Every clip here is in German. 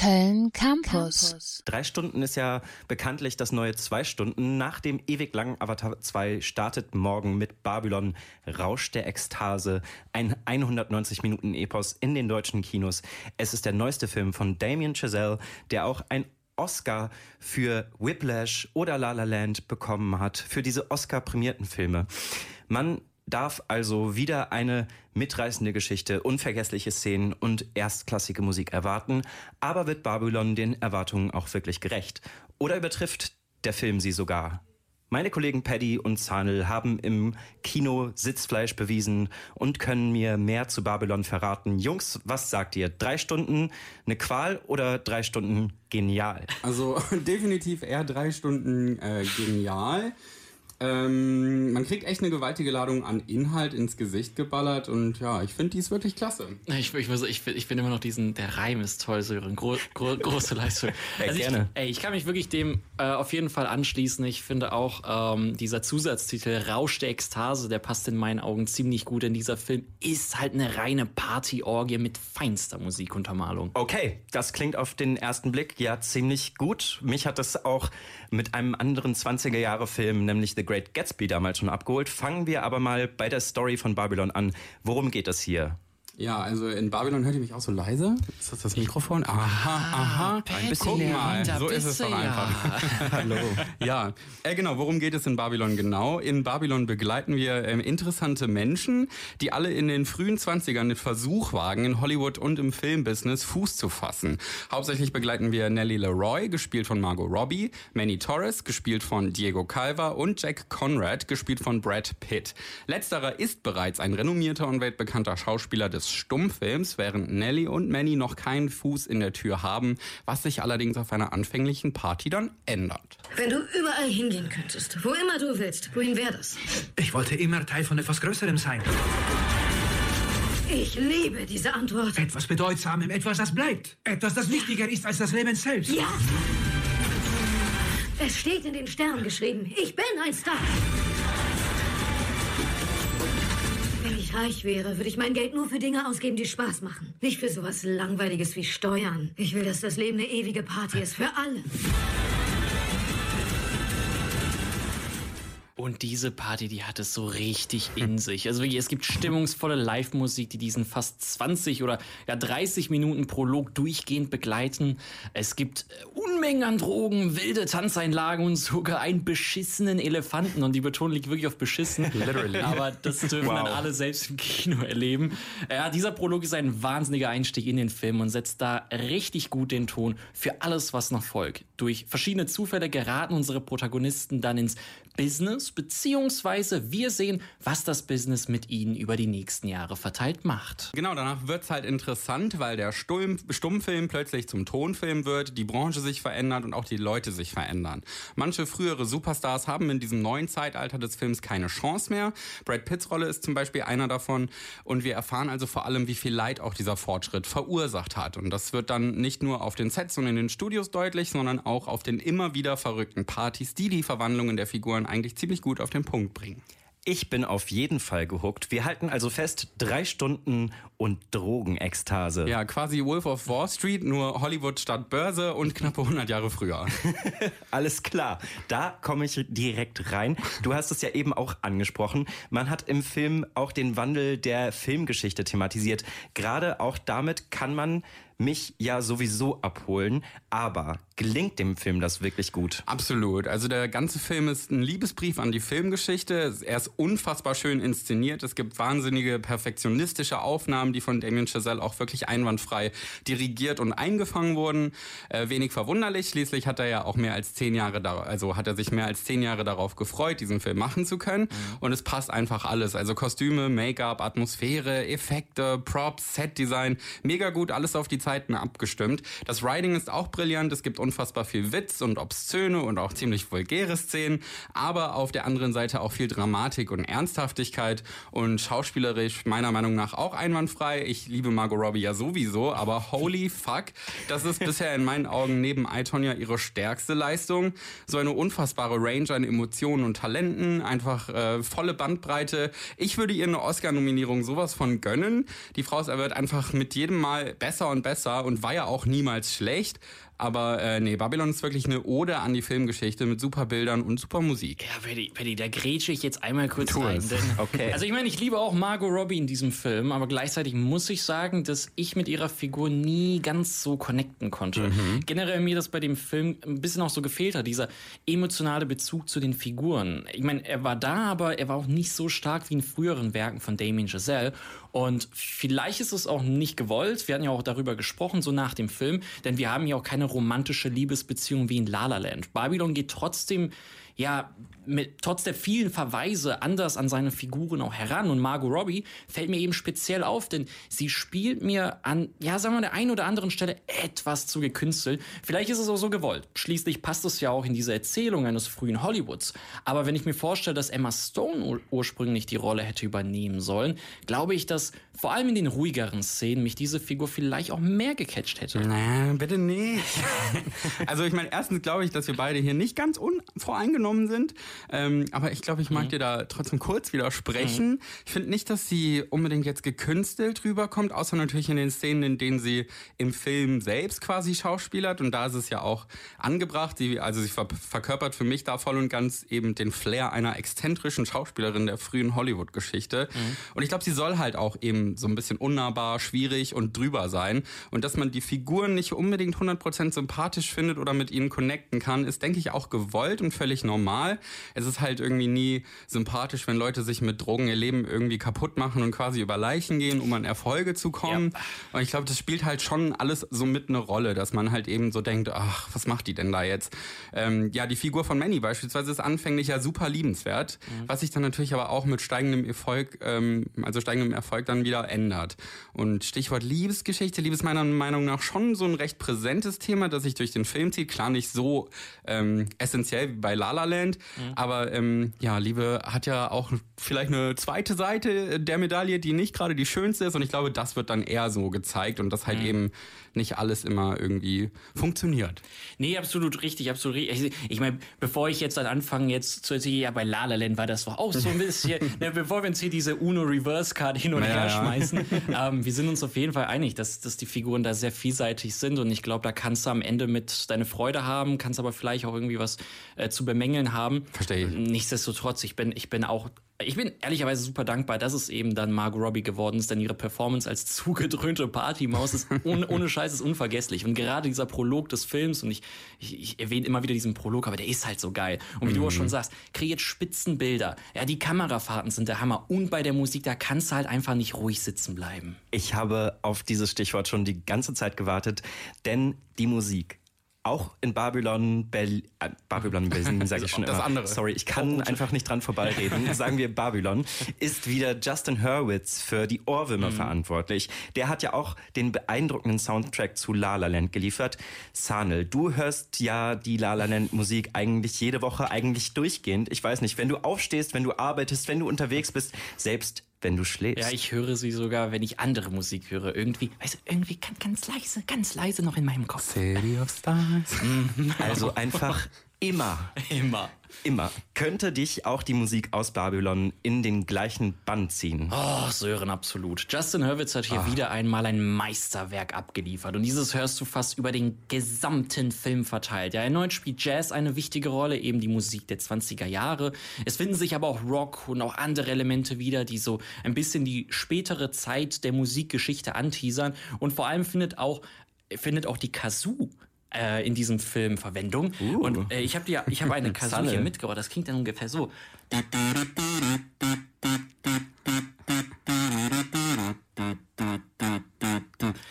Köln Campus. Drei Stunden ist ja bekanntlich das neue zwei Stunden. Nach dem ewig langen Avatar 2 startet morgen mit Babylon Rausch der Ekstase ein 190 Minuten Epos in den deutschen Kinos. Es ist der neueste Film von Damien Chazelle, der auch ein Oscar für Whiplash oder La La Land bekommen hat, für diese Oscar-prämierten Filme. Man darf also wieder eine mitreißende Geschichte, unvergessliche Szenen und erstklassige Musik erwarten, aber wird Babylon den Erwartungen auch wirklich gerecht? Oder übertrifft der Film sie sogar? Meine Kollegen Paddy und Zahnel haben im Kino Sitzfleisch bewiesen und können mir mehr zu Babylon verraten. Jungs, was sagt ihr? Drei Stunden eine Qual oder drei Stunden genial? Also definitiv eher drei Stunden äh, genial. Ähm, man kriegt echt eine gewaltige Ladung an Inhalt ins Gesicht geballert und ja, ich finde die ist wirklich klasse. Ich, ich, ich, ich finde immer noch diesen, der Reim ist toll, Sören. Gro, gro, große Leistung. Ey, also gerne. Ich, ey, ich kann mich wirklich dem äh, auf jeden Fall anschließen. Ich finde auch ähm, dieser Zusatztitel Rausch der Ekstase, der passt in meinen Augen ziemlich gut, denn dieser Film ist halt eine reine Partyorgie mit feinster Musikuntermalung. Okay, das klingt auf den ersten Blick ja ziemlich gut. Mich hat das auch mit einem anderen 20er-Jahre-Film, nämlich The Great Gatsby damals schon abgeholt. Fangen wir aber mal bei der Story von Babylon an. Worum geht es hier? Ja, also in Babylon hört ihr mich auch so leise. Ist das das Mikrofon? Aha, aha. Ein bisschen Guck mal, so ist es doch einfach. Hallo. Ja, äh, genau. Worum geht es in Babylon genau? In Babylon begleiten wir ähm, interessante Menschen, die alle in den frühen 20ern den Versuch wagen, in Hollywood und im Filmbusiness Fuß zu fassen. Hauptsächlich begleiten wir Nellie Leroy, gespielt von Margot Robbie, Manny Torres, gespielt von Diego Calva und Jack Conrad, gespielt von Brad Pitt. Letzterer ist bereits ein renommierter und weltbekannter Schauspieler des Stummfilms, während Nelly und Manny noch keinen Fuß in der Tür haben, was sich allerdings auf einer anfänglichen Party dann ändert. Wenn du überall hingehen könntest, wo immer du willst, wohin wäre das? Ich wollte immer Teil von etwas Größerem sein. Ich liebe diese Antwort. Etwas Bedeutsamem, etwas, das bleibt. Etwas, das wichtiger ist als das Leben selbst. Ja! Es steht in den Sternen geschrieben. Ich bin ein Star. Ich reich wäre, würde ich mein Geld nur für Dinge ausgeben, die Spaß machen. Nicht für sowas Langweiliges wie Steuern. Ich will, dass das Leben eine ewige Party ist für alle. Und diese Party, die hat es so richtig in sich. Also wirklich, es gibt stimmungsvolle Live-Musik, die diesen fast 20 oder ja 30 Minuten Prolog durchgehend begleiten. Es gibt äh, Unmengen an Drogen, wilde Tanzeinlagen und sogar einen beschissenen Elefanten. Und die Betonung liegt wirklich auf beschissen. Literally. Aber das dürfen wow. dann alle selbst im Kino erleben. Ja, dieser Prolog ist ein wahnsinniger Einstieg in den Film und setzt da richtig gut den Ton für alles, was noch folgt. Durch verschiedene Zufälle geraten unsere Protagonisten dann ins Business, beziehungsweise wir sehen, was das Business mit ihnen über die nächsten Jahre verteilt macht. Genau, danach wird's halt interessant, weil der Stumm, Stummfilm plötzlich zum Tonfilm wird, die Branche sich verändert und auch die Leute sich verändern. Manche frühere Superstars haben in diesem neuen Zeitalter des Films keine Chance mehr. Brad Pitts Rolle ist zum Beispiel einer davon und wir erfahren also vor allem, wie viel Leid auch dieser Fortschritt verursacht hat. Und das wird dann nicht nur auf den Sets und in den Studios deutlich, sondern auch auf den immer wieder verrückten Partys, die die Verwandlungen der Figuren eigentlich ziemlich gut auf den Punkt bringen. Ich bin auf jeden Fall gehuckt. Wir halten also fest, drei Stunden und Drogenekstase. Ja, quasi Wolf of Wall Street, nur Hollywood statt Börse und knappe 100 Jahre früher. Alles klar, da komme ich direkt rein. Du hast es ja eben auch angesprochen. Man hat im Film auch den Wandel der Filmgeschichte thematisiert. Gerade auch damit kann man mich ja sowieso abholen, aber gelingt dem Film das wirklich gut? Absolut. Also der ganze Film ist ein Liebesbrief an die Filmgeschichte. Er ist unfassbar schön inszeniert. Es gibt wahnsinnige perfektionistische Aufnahmen, die von Damien Chazelle auch wirklich einwandfrei dirigiert und eingefangen wurden. Äh, wenig verwunderlich. Schließlich hat er ja auch mehr als zehn Jahre da, also hat er sich mehr als zehn Jahre darauf gefreut, diesen Film machen zu können. Mhm. Und es passt einfach alles. Also Kostüme, Make-up, Atmosphäre, Effekte, Props, Set-Design, mega gut, alles auf die Zeit Zeiten abgestimmt. Das Writing ist auch brillant, es gibt unfassbar viel Witz und Obszöne und auch ziemlich vulgäre Szenen, aber auf der anderen Seite auch viel Dramatik und Ernsthaftigkeit und schauspielerisch meiner Meinung nach auch einwandfrei. Ich liebe Margot Robbie ja sowieso, aber holy fuck, das ist bisher in meinen Augen neben Itonia ihre stärkste Leistung. So eine unfassbare Range an Emotionen und Talenten, einfach äh, volle Bandbreite. Ich würde ihr eine Oscar-Nominierung sowas von gönnen. Die Frau wird einfach mit jedem Mal besser und besser besser und war ja auch niemals schlecht. Aber äh, nee, Babylon ist wirklich eine Ode an die Filmgeschichte mit super Bildern und super Musik. Ja, Paddy, Paddy, da grätsche ich jetzt einmal kurz Tu rein. Okay. Also ich meine, ich liebe auch Margot Robbie in diesem Film, aber gleichzeitig muss ich sagen, dass ich mit ihrer Figur nie ganz so connecten konnte. Mhm. Generell mir das bei dem Film ein bisschen auch so gefehlt hat, dieser emotionale Bezug zu den Figuren. Ich meine, er war da, aber er war auch nicht so stark wie in früheren Werken von Damien Chazelle. Und vielleicht ist es auch nicht gewollt. Wir hatten ja auch darüber gesprochen, so nach dem Film, denn wir haben ja auch keine romantische Liebesbeziehung wie in La La Land. Babylon geht trotzdem ja, mit, trotz der vielen Verweise anders an seine Figuren auch heran. Und Margot Robbie fällt mir eben speziell auf, denn sie spielt mir an, ja, sagen wir der einen oder anderen Stelle etwas zu gekünstelt. Vielleicht ist es auch so gewollt. Schließlich passt es ja auch in diese Erzählung eines frühen Hollywoods. Aber wenn ich mir vorstelle, dass Emma Stone ur ursprünglich die Rolle hätte übernehmen sollen, glaube ich, dass vor allem in den ruhigeren Szenen mich diese Figur vielleicht auch mehr gecatcht hätte. Na, bitte nicht. also ich meine, erstens glaube ich, dass wir beide hier nicht ganz unvoreingenommen sind. Ähm, aber ich glaube, ich mag dir da trotzdem kurz widersprechen. Ich finde nicht, dass sie unbedingt jetzt gekünstelt rüberkommt, außer natürlich in den Szenen, in denen sie im Film selbst quasi schauspielert. Und da ist es ja auch angebracht. Sie, also sie ver verkörpert für mich da voll und ganz eben den Flair einer exzentrischen Schauspielerin der frühen Hollywood-Geschichte. Und ich glaube, sie soll halt auch eben so ein bisschen unnahbar, schwierig und drüber sein. Und dass man die Figuren nicht unbedingt 100% sympathisch findet oder mit ihnen connecten kann, ist, denke ich, auch gewollt und völlig normal. Es ist halt irgendwie nie sympathisch, wenn Leute sich mit Drogen ihr Leben irgendwie kaputt machen und quasi über Leichen gehen, um an Erfolge zu kommen. Und ich glaube, das spielt halt schon alles so mit eine Rolle, dass man halt eben so denkt, ach, was macht die denn da jetzt? Ähm, ja, die Figur von Manny beispielsweise ist anfänglich ja super liebenswert, was sich dann natürlich aber auch mit steigendem Erfolg, ähm, also steigendem Erfolg dann wieder ändert. Und Stichwort Liebesgeschichte, Liebe ist meiner Meinung nach schon so ein recht präsentes Thema, das sich durch den Film zieht. Klar nicht so ähm, essentiell wie bei La La Land, aber ähm, ja, Liebe hat ja auch vielleicht eine zweite Seite der Medaille, die nicht gerade die schönste ist. Und ich glaube, das wird dann eher so gezeigt. Und dass halt eben nicht alles immer irgendwie funktioniert. Nee, absolut richtig, absolut richtig. Ich, ich meine, bevor ich jetzt dann anfange, jetzt zu erzählen, ja, bei La La Land war das doch auch so ein bisschen, ne, bevor wir uns hier diese Uno-Reverse-Card hin und Ja, her schmeißen, ähm, wir sind uns auf jeden Fall einig, dass, dass die Figuren da sehr vielseitig sind und ich glaube, da kannst du am Ende mit deine Freude haben, kannst aber vielleicht auch irgendwie was äh, zu bemängeln haben. Verstehe ich. Nichtsdestotrotz, ich bin, ich bin auch ich bin ehrlicherweise super dankbar, dass es eben dann Margot Robbie geworden ist, denn ihre Performance als zugedröhnte Partymaus ist ohne, ohne Scheiß ist unvergesslich. Und gerade dieser Prolog des Films, und ich, ich, ich erwähne immer wieder diesen Prolog, aber der ist halt so geil. Und wie du auch schon sagst, kreiert Spitzenbilder. Ja, die Kamerafahrten sind der Hammer. Und bei der Musik, da kannst du halt einfach nicht ruhig sitzen bleiben. Ich habe auf dieses Stichwort schon die ganze Zeit gewartet, denn die Musik. Auch in Babylon, Berlin, äh, Babylon, Berlin sage ich schon das immer. andere. Sorry, ich kann einfach nicht dran vorbeireden. Sagen wir Babylon, ist wieder Justin Hurwitz für die Ohrwürmer verantwortlich. Der hat ja auch den beeindruckenden Soundtrack zu La La Land geliefert. Sanel, du hörst ja die La La Land Musik eigentlich jede Woche, eigentlich durchgehend. Ich weiß nicht, wenn du aufstehst, wenn du arbeitest, wenn du unterwegs bist, selbst wenn du schläfst. Ja, ich höre sie sogar, wenn ich andere Musik höre. Irgendwie, weißt du, irgendwie ganz, ganz leise, ganz leise noch in meinem Kopf. City of Stars. Also einfach immer, Immer. immer könnte dich auch die Musik aus Babylon in den gleichen Band ziehen. Oh, Sören, absolut. Justin Hurwitz hat hier wieder einmal ein Meisterwerk abgeliefert. Und dieses hörst du fast über den gesamten Film verteilt. Ja, erneut spielt Jazz eine wichtige Rolle, eben die Musik der 20er Jahre. Es finden sich aber auch Rock und auch andere Elemente wieder, die so ein bisschen die spätere Zeit der Musikgeschichte anteasern. Und vor allem findet auch, findet auch die Kazoo äh, in diesem Film Verwendung. Und äh, ich habe ja, ich habe eine Kazoo hier mitgebracht. Das klingt dann ungefähr so.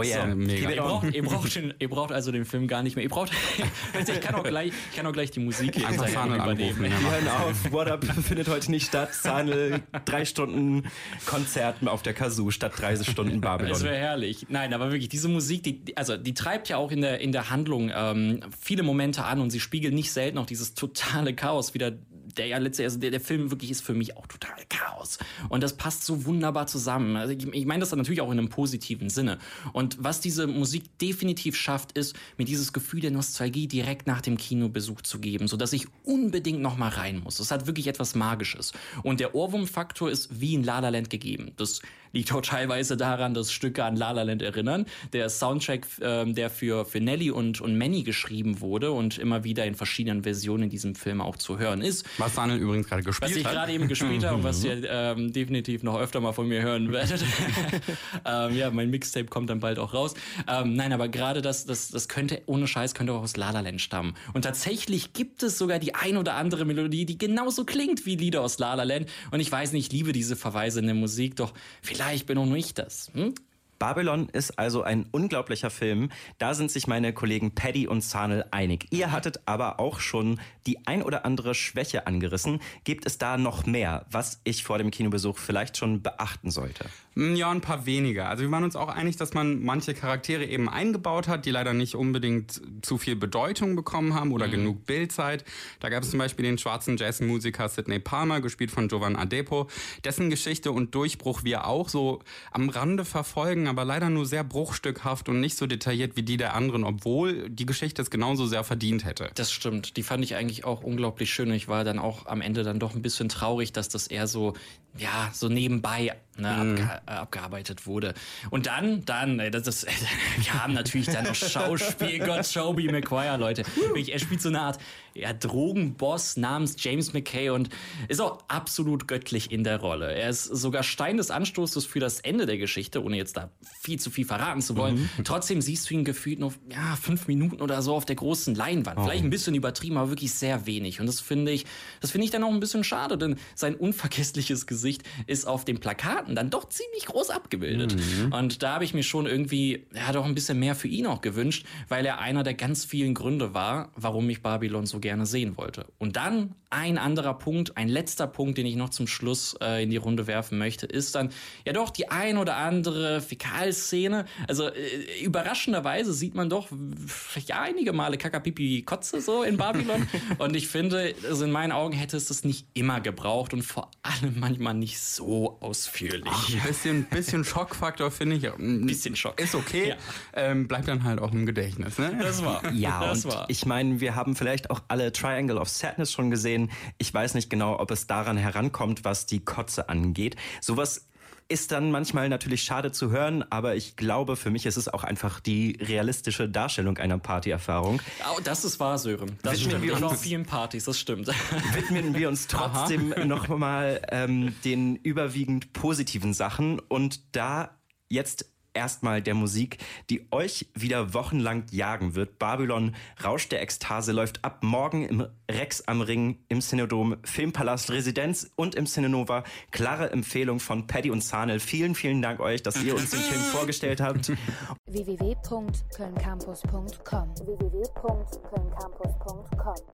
Oh ja, So, mega. Ihr braucht, ihr, braucht den, ihr braucht also den Film gar nicht mehr. Ihr braucht, ich, kann auch gleich, ich kann auch gleich die Musik hier Einfach Sanel übernehmen. anrufen. Wir hören auf, What Up findet heute nicht statt. Sanel, drei Stunden Konzerten auf der Kazoo statt 30 Stunden Das Babylon. wäre herrlich. Nein, aber wirklich, diese Musik, die, die- also die treibt ja auch in der, in der Handlung ähm, viele Momente an und sie spiegelt nicht selten auch dieses totale Chaos wieder, der ja letztlich, also der, der Film wirklich ist für mich auch total Chaos. Und das passt so wunderbar zusammen. Also ich, ich meine das dann natürlich auch in einem positiven Sinne. Und was diese Musik definitiv schafft, ist, mir dieses Gefühl der Nostalgie direkt nach dem Kinobesuch zu geben, sodass ich unbedingt noch mal rein muss. Es hat wirklich etwas Magisches. Und der Ohrwurmfaktor ist wie in La La Land gegeben. Das Liegt auch teilweise daran, dass Stücke an La La Land erinnern. Der Soundtrack, ähm, der für, für Nelly und, und Manny geschrieben wurde und immer wieder in verschiedenen Versionen in diesem Film auch zu hören ist. Was Daniel übrigens gerade gespielt hat. Was ich gerade eben gespielt habe und was ihr ähm, definitiv noch öfter mal von mir hören werdet. ähm, ja, mein Mixtape kommt dann bald auch raus. Ähm, nein, aber gerade das, das, das könnte, ohne Scheiß, könnte auch aus La La Land stammen. Und tatsächlich gibt es sogar die ein oder andere Melodie, die genauso klingt wie Lieder aus La La Land. Und ich weiß nicht, ich liebe diese Verweise in der Musik, doch vielleicht bin auch nur ich das. Hm? Babylon ist also ein unglaublicher Film. Da sind sich meine Kollegen Paddy und Zahnel einig. Ihr hattet aber auch schon die ein oder andere Schwäche angerissen. Gibt es da noch mehr, was ich vor dem Kinobesuch vielleicht schon beachten sollte? Hm, ja, ein paar weniger. Also wir waren uns auch einig, dass man manche Charaktere eben eingebaut hat, die leider nicht unbedingt zu viel Bedeutung bekommen haben oder mhm. genug Bildzeit. Da gab es zum Beispiel den schwarzen Jazzmusiker Sidney Palmer, gespielt von Jovan Adepo, dessen Geschichte und Durchbruch wir auch so am Rande verfolgen, aber leider nur sehr bruchstückhaft und nicht so detailliert wie die der anderen, obwohl die Geschichte es genauso sehr verdient hätte. Das stimmt. Die fand ich eigentlich auch unglaublich schön. Ich war dann auch am Ende dann doch ein bisschen traurig, dass das eher so, ja, so nebenbei ne, mhm. abge äh, abgearbeitet wurde. Und dann, dann, das ist, wir haben natürlich dann noch Schauspielgott Toby McQuire, Leute. Er spielt so eine Art ja, Drogenboss namens James McKay und ist auch absolut göttlich in der Rolle. Er ist sogar Stein des Anstoßes für das Ende der Geschichte, ohne jetzt da viel zu viel verraten zu wollen. Mhm. Trotzdem siehst du ihn gefühlt noch ja, fünf Minuten oder so auf der großen Leinwand. Oh. Vielleicht ein bisschen übertrieben, aber wirklich sehr wenig. Und das finde ich, das finde ich dann auch ein bisschen schade, denn sein unvergessliches Gesicht ist auf den Plakaten dann doch ziemlich groß abgebildet. Mhm. Und da habe ich mir schon irgendwie, ja, doch ein bisschen mehr für ihn auch gewünscht, weil er einer der ganz vielen Gründe war, warum mich Babylon so gerne sehen wollte. Und dann ein anderer Punkt, ein letzter Punkt, den ich noch zum Schluss äh, in die Runde werfen möchte, ist dann ja doch die ein oder andere Fäkalszene. Also äh, überraschenderweise sieht man doch ja einige Male Kakapipi Kotze so in Babylon. und ich finde, also in meinen Augen hätte es das nicht immer gebraucht und vor allem manchmal nicht so ausführlich. Ach, ein bisschen, bisschen Schockfaktor finde ich. Ein bisschen Schock. Ist okay. Ja. Ähm, bleibt dann halt auch im Gedächtnis. Ne? Das war. Ja, das und war. ich meine, wir haben vielleicht auch alle Triangle of Sadness schon gesehen. Ich weiß nicht genau, ob es daran herankommt, was die Kotze angeht. Sowas ist dann manchmal natürlich schade zu hören, aber ich glaube, für mich ist es auch einfach die realistische Darstellung einer Partyerfahrung. Oh, das ist wahr, Sören. Das widmen stimmt. Wir uns, auf vielen Partys, das stimmt. Widmen wir uns trotzdem nochmal ähm, den überwiegend positiven Sachen und da jetzt erstmal der Musik, die euch wieder wochenlang jagen wird. Babylon, Rausch der Ekstase läuft ab morgen im Rex am Ring, im Cinedom, Filmpalast Residenz und im Cinenova. Klare Empfehlung von Paddy und Zahnel. Vielen, vielen Dank euch, dass ihr uns den Film vorgestellt habt. www.kölncampus.com www